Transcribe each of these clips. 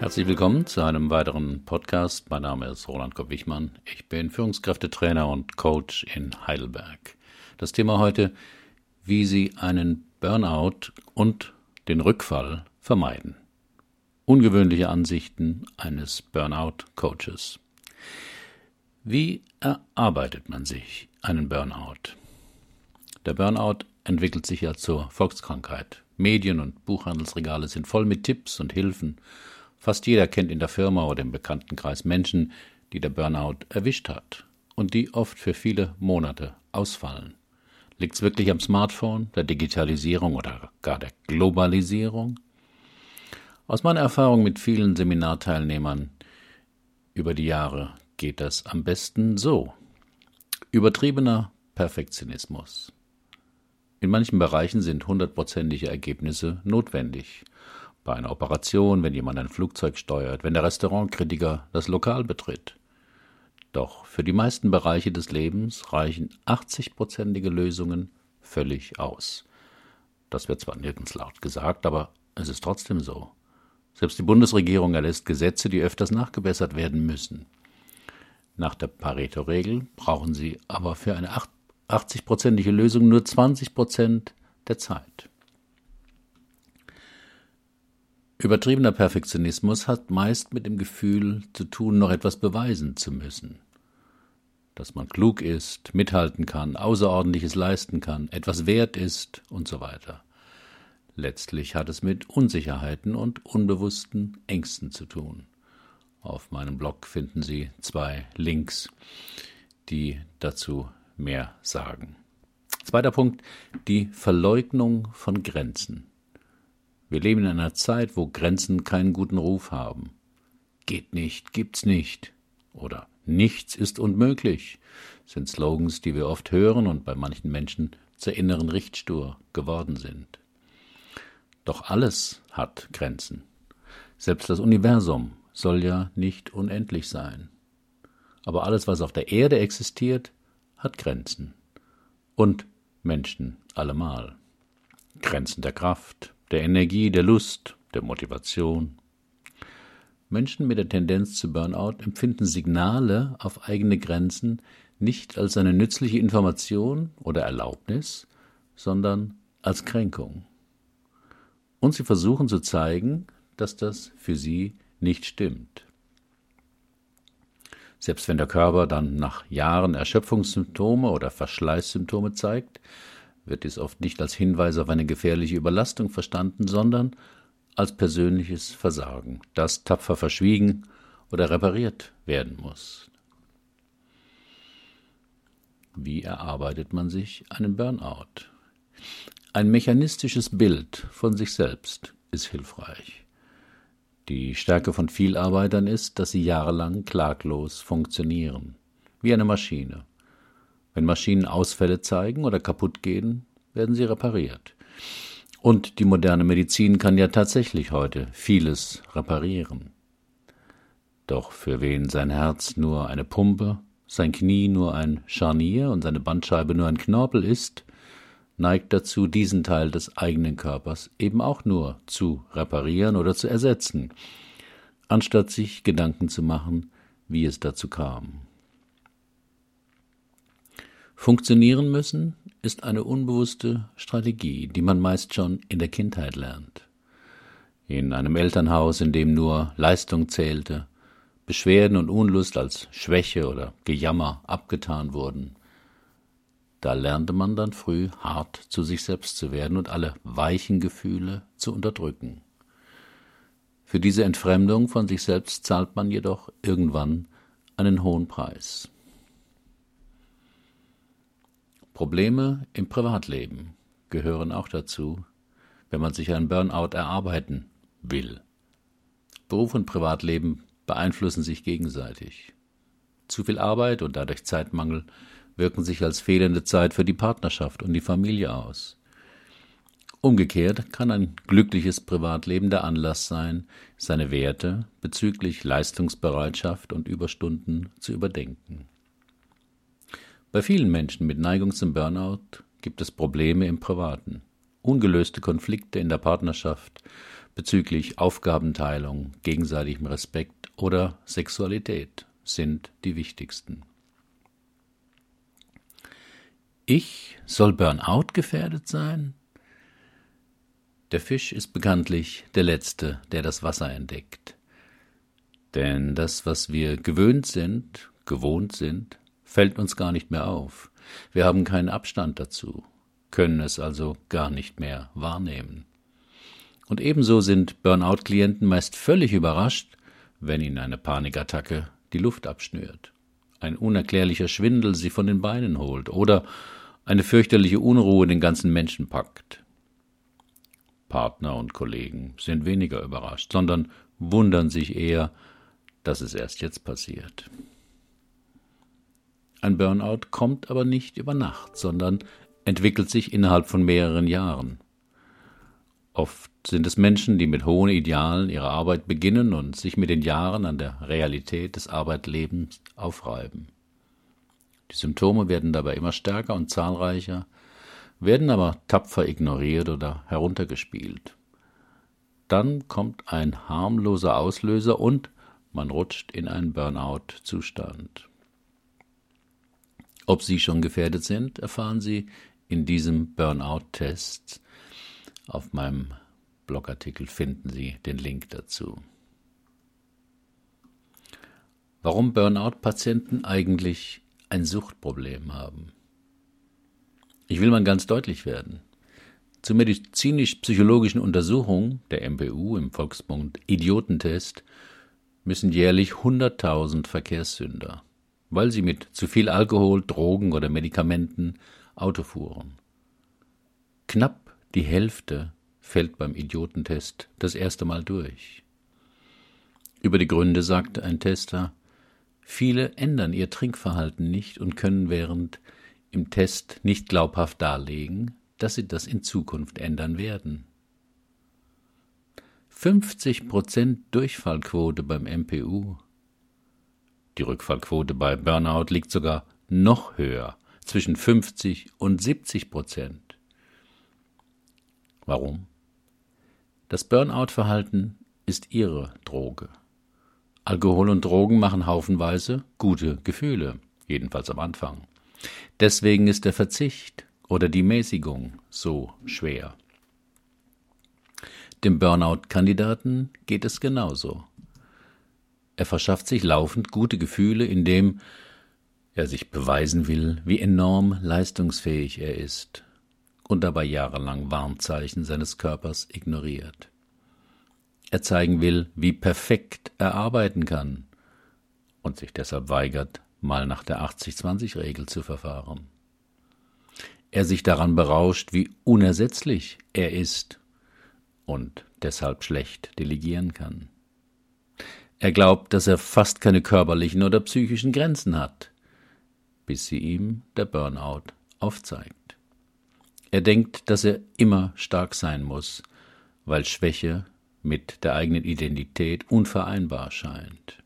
Herzlich willkommen zu einem weiteren Podcast. Mein Name ist Roland Kopp-Wichmann. Ich bin Führungskräftetrainer und Coach in Heidelberg. Das Thema heute, wie Sie einen Burnout und den Rückfall vermeiden. Ungewöhnliche Ansichten eines Burnout-Coaches. Wie erarbeitet man sich einen Burnout? Der Burnout entwickelt sich ja zur Volkskrankheit. Medien und Buchhandelsregale sind voll mit Tipps und Hilfen. Fast jeder kennt in der Firma oder im Bekanntenkreis Menschen, die der Burnout erwischt hat und die oft für viele Monate ausfallen. Liegt es wirklich am Smartphone, der Digitalisierung oder gar der Globalisierung? Aus meiner Erfahrung mit vielen Seminarteilnehmern über die Jahre geht das am besten so. Übertriebener Perfektionismus. In manchen Bereichen sind hundertprozentige Ergebnisse notwendig. Bei einer Operation, wenn jemand ein Flugzeug steuert, wenn der Restaurantkritiker das Lokal betritt. Doch für die meisten Bereiche des Lebens reichen 80-prozentige Lösungen völlig aus. Das wird zwar nirgends laut gesagt, aber es ist trotzdem so. Selbst die Bundesregierung erlässt Gesetze, die öfters nachgebessert werden müssen. Nach der Pareto-Regel brauchen sie aber für eine 80-prozentige Lösung nur 20 Prozent der Zeit. Übertriebener Perfektionismus hat meist mit dem Gefühl zu tun, noch etwas beweisen zu müssen. Dass man klug ist, mithalten kann, Außerordentliches leisten kann, etwas wert ist und so weiter. Letztlich hat es mit Unsicherheiten und unbewussten Ängsten zu tun. Auf meinem Blog finden Sie zwei Links, die dazu mehr sagen. Zweiter Punkt, die Verleugnung von Grenzen. Wir leben in einer Zeit, wo Grenzen keinen guten Ruf haben. Geht nicht, gibt's nicht. Oder nichts ist unmöglich sind Slogans, die wir oft hören und bei manchen Menschen zur inneren Richtstuhr geworden sind. Doch alles hat Grenzen. Selbst das Universum soll ja nicht unendlich sein. Aber alles, was auf der Erde existiert, hat Grenzen. Und Menschen allemal. Grenzen der Kraft, der Energie, der Lust, der Motivation. Menschen mit der Tendenz zu Burnout empfinden Signale auf eigene Grenzen nicht als eine nützliche Information oder Erlaubnis, sondern als Kränkung. Und sie versuchen zu zeigen, dass das für sie nicht stimmt. Selbst wenn der Körper dann nach Jahren Erschöpfungssymptome oder Verschleißsymptome zeigt, wird dies oft nicht als Hinweis auf eine gefährliche Überlastung verstanden, sondern als persönliches Versagen, das tapfer verschwiegen oder repariert werden muss. Wie erarbeitet man sich einen Burnout? Ein mechanistisches Bild von sich selbst ist hilfreich. Die Stärke von Vielarbeitern ist, dass sie jahrelang klaglos funktionieren, wie eine Maschine. Wenn Maschinen Ausfälle zeigen oder kaputt gehen, werden sie repariert. Und die moderne Medizin kann ja tatsächlich heute vieles reparieren. Doch für wen sein Herz nur eine Pumpe, sein Knie nur ein Scharnier und seine Bandscheibe nur ein Knorpel ist, neigt dazu, diesen Teil des eigenen Körpers eben auch nur zu reparieren oder zu ersetzen, anstatt sich Gedanken zu machen, wie es dazu kam. Funktionieren müssen ist eine unbewusste Strategie, die man meist schon in der Kindheit lernt. In einem Elternhaus, in dem nur Leistung zählte, Beschwerden und Unlust als Schwäche oder Gejammer abgetan wurden, da lernte man dann früh hart zu sich selbst zu werden und alle weichen Gefühle zu unterdrücken. Für diese Entfremdung von sich selbst zahlt man jedoch irgendwann einen hohen Preis. Probleme im Privatleben gehören auch dazu, wenn man sich einen Burnout erarbeiten will. Beruf und Privatleben beeinflussen sich gegenseitig. Zu viel Arbeit und dadurch Zeitmangel wirken sich als fehlende Zeit für die Partnerschaft und die Familie aus. Umgekehrt kann ein glückliches Privatleben der Anlass sein, seine Werte bezüglich Leistungsbereitschaft und Überstunden zu überdenken. Bei vielen Menschen mit Neigung zum Burnout gibt es Probleme im Privaten, ungelöste Konflikte in der Partnerschaft, bezüglich Aufgabenteilung, gegenseitigem Respekt oder Sexualität sind die wichtigsten. Ich soll Burnout gefährdet sein? Der Fisch ist bekanntlich der Letzte, der das Wasser entdeckt. Denn das, was wir gewöhnt sind, gewohnt sind, fällt uns gar nicht mehr auf. Wir haben keinen Abstand dazu, können es also gar nicht mehr wahrnehmen. Und ebenso sind Burnout-Klienten meist völlig überrascht, wenn ihnen eine Panikattacke die Luft abschnürt, ein unerklärlicher Schwindel sie von den Beinen holt oder eine fürchterliche Unruhe den ganzen Menschen packt. Partner und Kollegen sind weniger überrascht, sondern wundern sich eher, dass es erst jetzt passiert. Ein Burnout kommt aber nicht über Nacht, sondern entwickelt sich innerhalb von mehreren Jahren. Oft sind es Menschen, die mit hohen Idealen ihre Arbeit beginnen und sich mit den Jahren an der Realität des Arbeitlebens aufreiben. Die Symptome werden dabei immer stärker und zahlreicher, werden aber tapfer ignoriert oder heruntergespielt. Dann kommt ein harmloser Auslöser und man rutscht in einen Burnout-Zustand. Ob Sie schon gefährdet sind, erfahren Sie in diesem Burnout-Test. Auf meinem Blogartikel finden Sie den Link dazu. Warum Burnout-Patienten eigentlich ein Suchtproblem haben. Ich will mal ganz deutlich werden. Zur medizinisch-psychologischen Untersuchung der MPU im Volksmund Idiotentest müssen jährlich 100.000 Verkehrssünder, weil sie mit zu viel Alkohol, Drogen oder Medikamenten Auto fuhren. Knapp die Hälfte fällt beim Idiotentest das erste Mal durch. Über die Gründe sagte ein Tester, viele ändern ihr Trinkverhalten nicht und können während im Test nicht glaubhaft darlegen, dass sie das in Zukunft ändern werden. 50 Prozent Durchfallquote beim MPU. Die Rückfallquote bei Burnout liegt sogar noch höher, zwischen 50 und 70 Prozent. Warum? Das Burnout-Verhalten ist ihre Droge. Alkohol und Drogen machen haufenweise gute Gefühle, jedenfalls am Anfang. Deswegen ist der Verzicht oder die Mäßigung so schwer. Dem Burnout-Kandidaten geht es genauso. Er verschafft sich laufend gute Gefühle, indem er sich beweisen will, wie enorm leistungsfähig er ist und dabei jahrelang Warnzeichen seines Körpers ignoriert. Er zeigen will, wie perfekt er arbeiten kann und sich deshalb weigert, mal nach der 80-20-Regel zu verfahren. Er sich daran berauscht, wie unersetzlich er ist und deshalb schlecht delegieren kann. Er glaubt, dass er fast keine körperlichen oder psychischen Grenzen hat, bis sie ihm der Burnout aufzeigt. Er denkt, dass er immer stark sein muss, weil Schwäche mit der eigenen Identität unvereinbar scheint.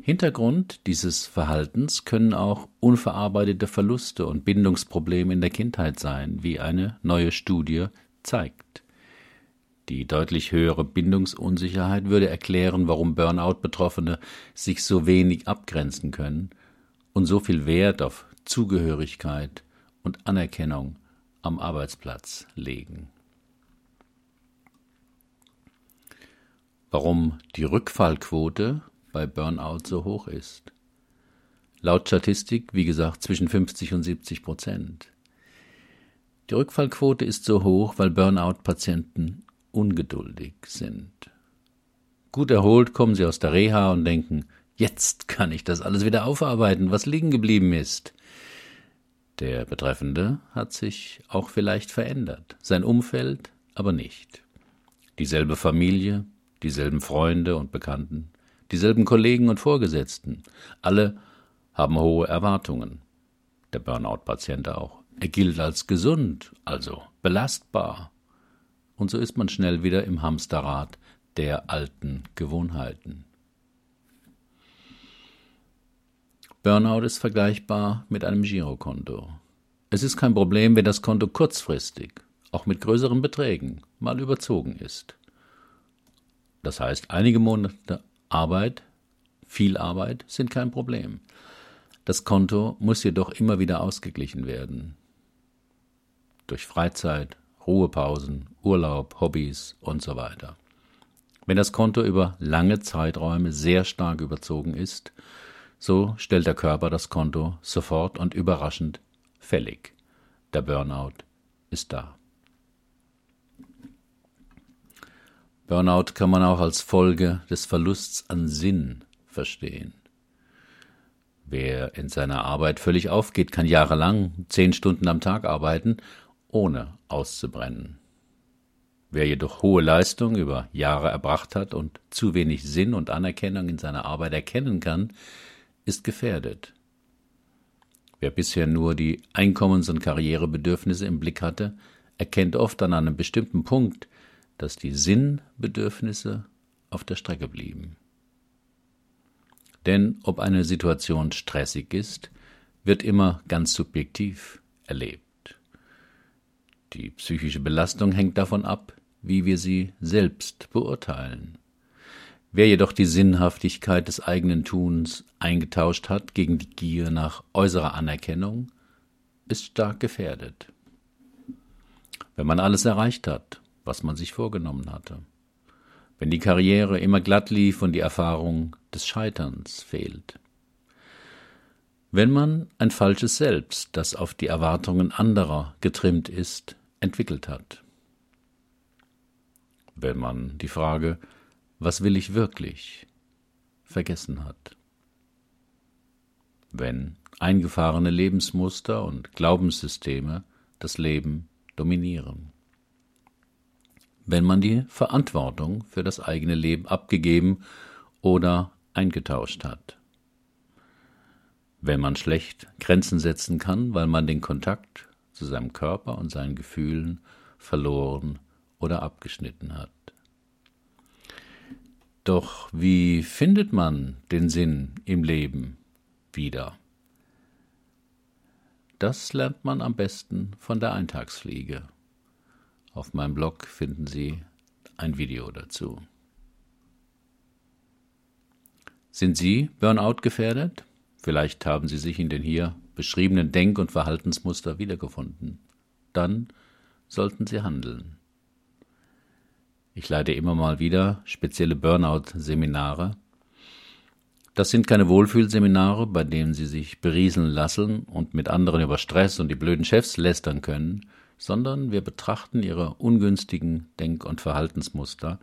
Hintergrund dieses Verhaltens können auch unverarbeitete Verluste und Bindungsprobleme in der Kindheit sein, wie eine neue Studie zeigt. Die deutlich höhere Bindungsunsicherheit würde erklären, warum Burnout-Betroffene sich so wenig abgrenzen können und so viel Wert auf Zugehörigkeit und Anerkennung am Arbeitsplatz legen. Warum die Rückfallquote bei Burnout so hoch ist. Laut Statistik, wie gesagt, zwischen 50 und 70 Prozent. Die Rückfallquote ist so hoch, weil Burnout-Patienten ungeduldig sind. Gut erholt kommen sie aus der Reha und denken, jetzt kann ich das alles wieder aufarbeiten, was liegen geblieben ist. Der Betreffende hat sich auch vielleicht verändert, sein Umfeld aber nicht. Dieselbe Familie, dieselben Freunde und Bekannten, dieselben Kollegen und Vorgesetzten. Alle haben hohe Erwartungen. Der Burnout-Patient auch. Er gilt als gesund, also belastbar. Und so ist man schnell wieder im Hamsterrad der alten Gewohnheiten. Burnout ist vergleichbar mit einem Girokonto. Es ist kein Problem, wenn das Konto kurzfristig, auch mit größeren Beträgen, mal überzogen ist. Das heißt, einige Monate Arbeit, viel Arbeit sind kein Problem. Das Konto muss jedoch immer wieder ausgeglichen werden. Durch Freizeit, Ruhepausen, Urlaub, Hobbys und so weiter. Wenn das Konto über lange Zeiträume sehr stark überzogen ist, so stellt der Körper das Konto sofort und überraschend fällig. Der Burnout ist da. Burnout kann man auch als Folge des Verlusts an Sinn verstehen. Wer in seiner Arbeit völlig aufgeht, kann jahrelang zehn Stunden am Tag arbeiten, ohne auszubrennen. Wer jedoch hohe Leistung über Jahre erbracht hat und zu wenig Sinn und Anerkennung in seiner Arbeit erkennen kann, ist gefährdet. Wer bisher nur die Einkommens- und Karrierebedürfnisse im Blick hatte, erkennt oft an einem bestimmten Punkt, dass die Sinnbedürfnisse auf der Strecke blieben. Denn ob eine Situation stressig ist, wird immer ganz subjektiv erlebt. Die psychische Belastung hängt davon ab, wie wir sie selbst beurteilen. Wer jedoch die Sinnhaftigkeit des eigenen Tuns eingetauscht hat gegen die Gier nach äußerer Anerkennung, ist stark gefährdet. Wenn man alles erreicht hat, was man sich vorgenommen hatte, wenn die Karriere immer glatt lief und die Erfahrung des Scheiterns fehlt, wenn man ein falsches Selbst, das auf die Erwartungen anderer getrimmt ist, entwickelt hat, wenn man die Frage, was will ich wirklich, vergessen hat. Wenn eingefahrene Lebensmuster und Glaubenssysteme das Leben dominieren. Wenn man die Verantwortung für das eigene Leben abgegeben oder eingetauscht hat. Wenn man schlecht Grenzen setzen kann, weil man den Kontakt zu seinem Körper und seinen Gefühlen verloren oder abgeschnitten hat. Doch wie findet man den Sinn im Leben wieder? Das lernt man am besten von der Eintagsfliege. Auf meinem Blog finden Sie ein Video dazu. Sind Sie Burnout gefährdet? Vielleicht haben Sie sich in den hier beschriebenen Denk- und Verhaltensmuster wiedergefunden. Dann sollten Sie handeln. Ich leite immer mal wieder spezielle Burnout-Seminare. Das sind keine Wohlfühlseminare, bei denen Sie sich berieseln lassen und mit anderen über Stress und die blöden Chefs lästern können, sondern wir betrachten Ihre ungünstigen Denk- und Verhaltensmuster,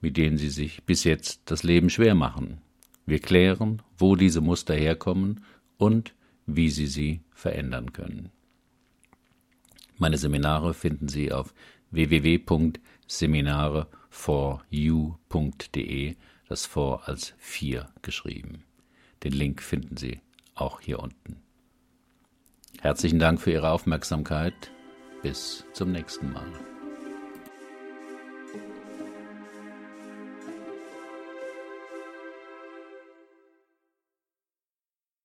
mit denen Sie sich bis jetzt das Leben schwer machen. Wir klären, wo diese Muster herkommen und wie Sie sie verändern können. Meine Seminare finden Sie auf www.seminare4u.de, das vor als 4 geschrieben. Den Link finden Sie auch hier unten. Herzlichen Dank für Ihre Aufmerksamkeit. Bis zum nächsten Mal.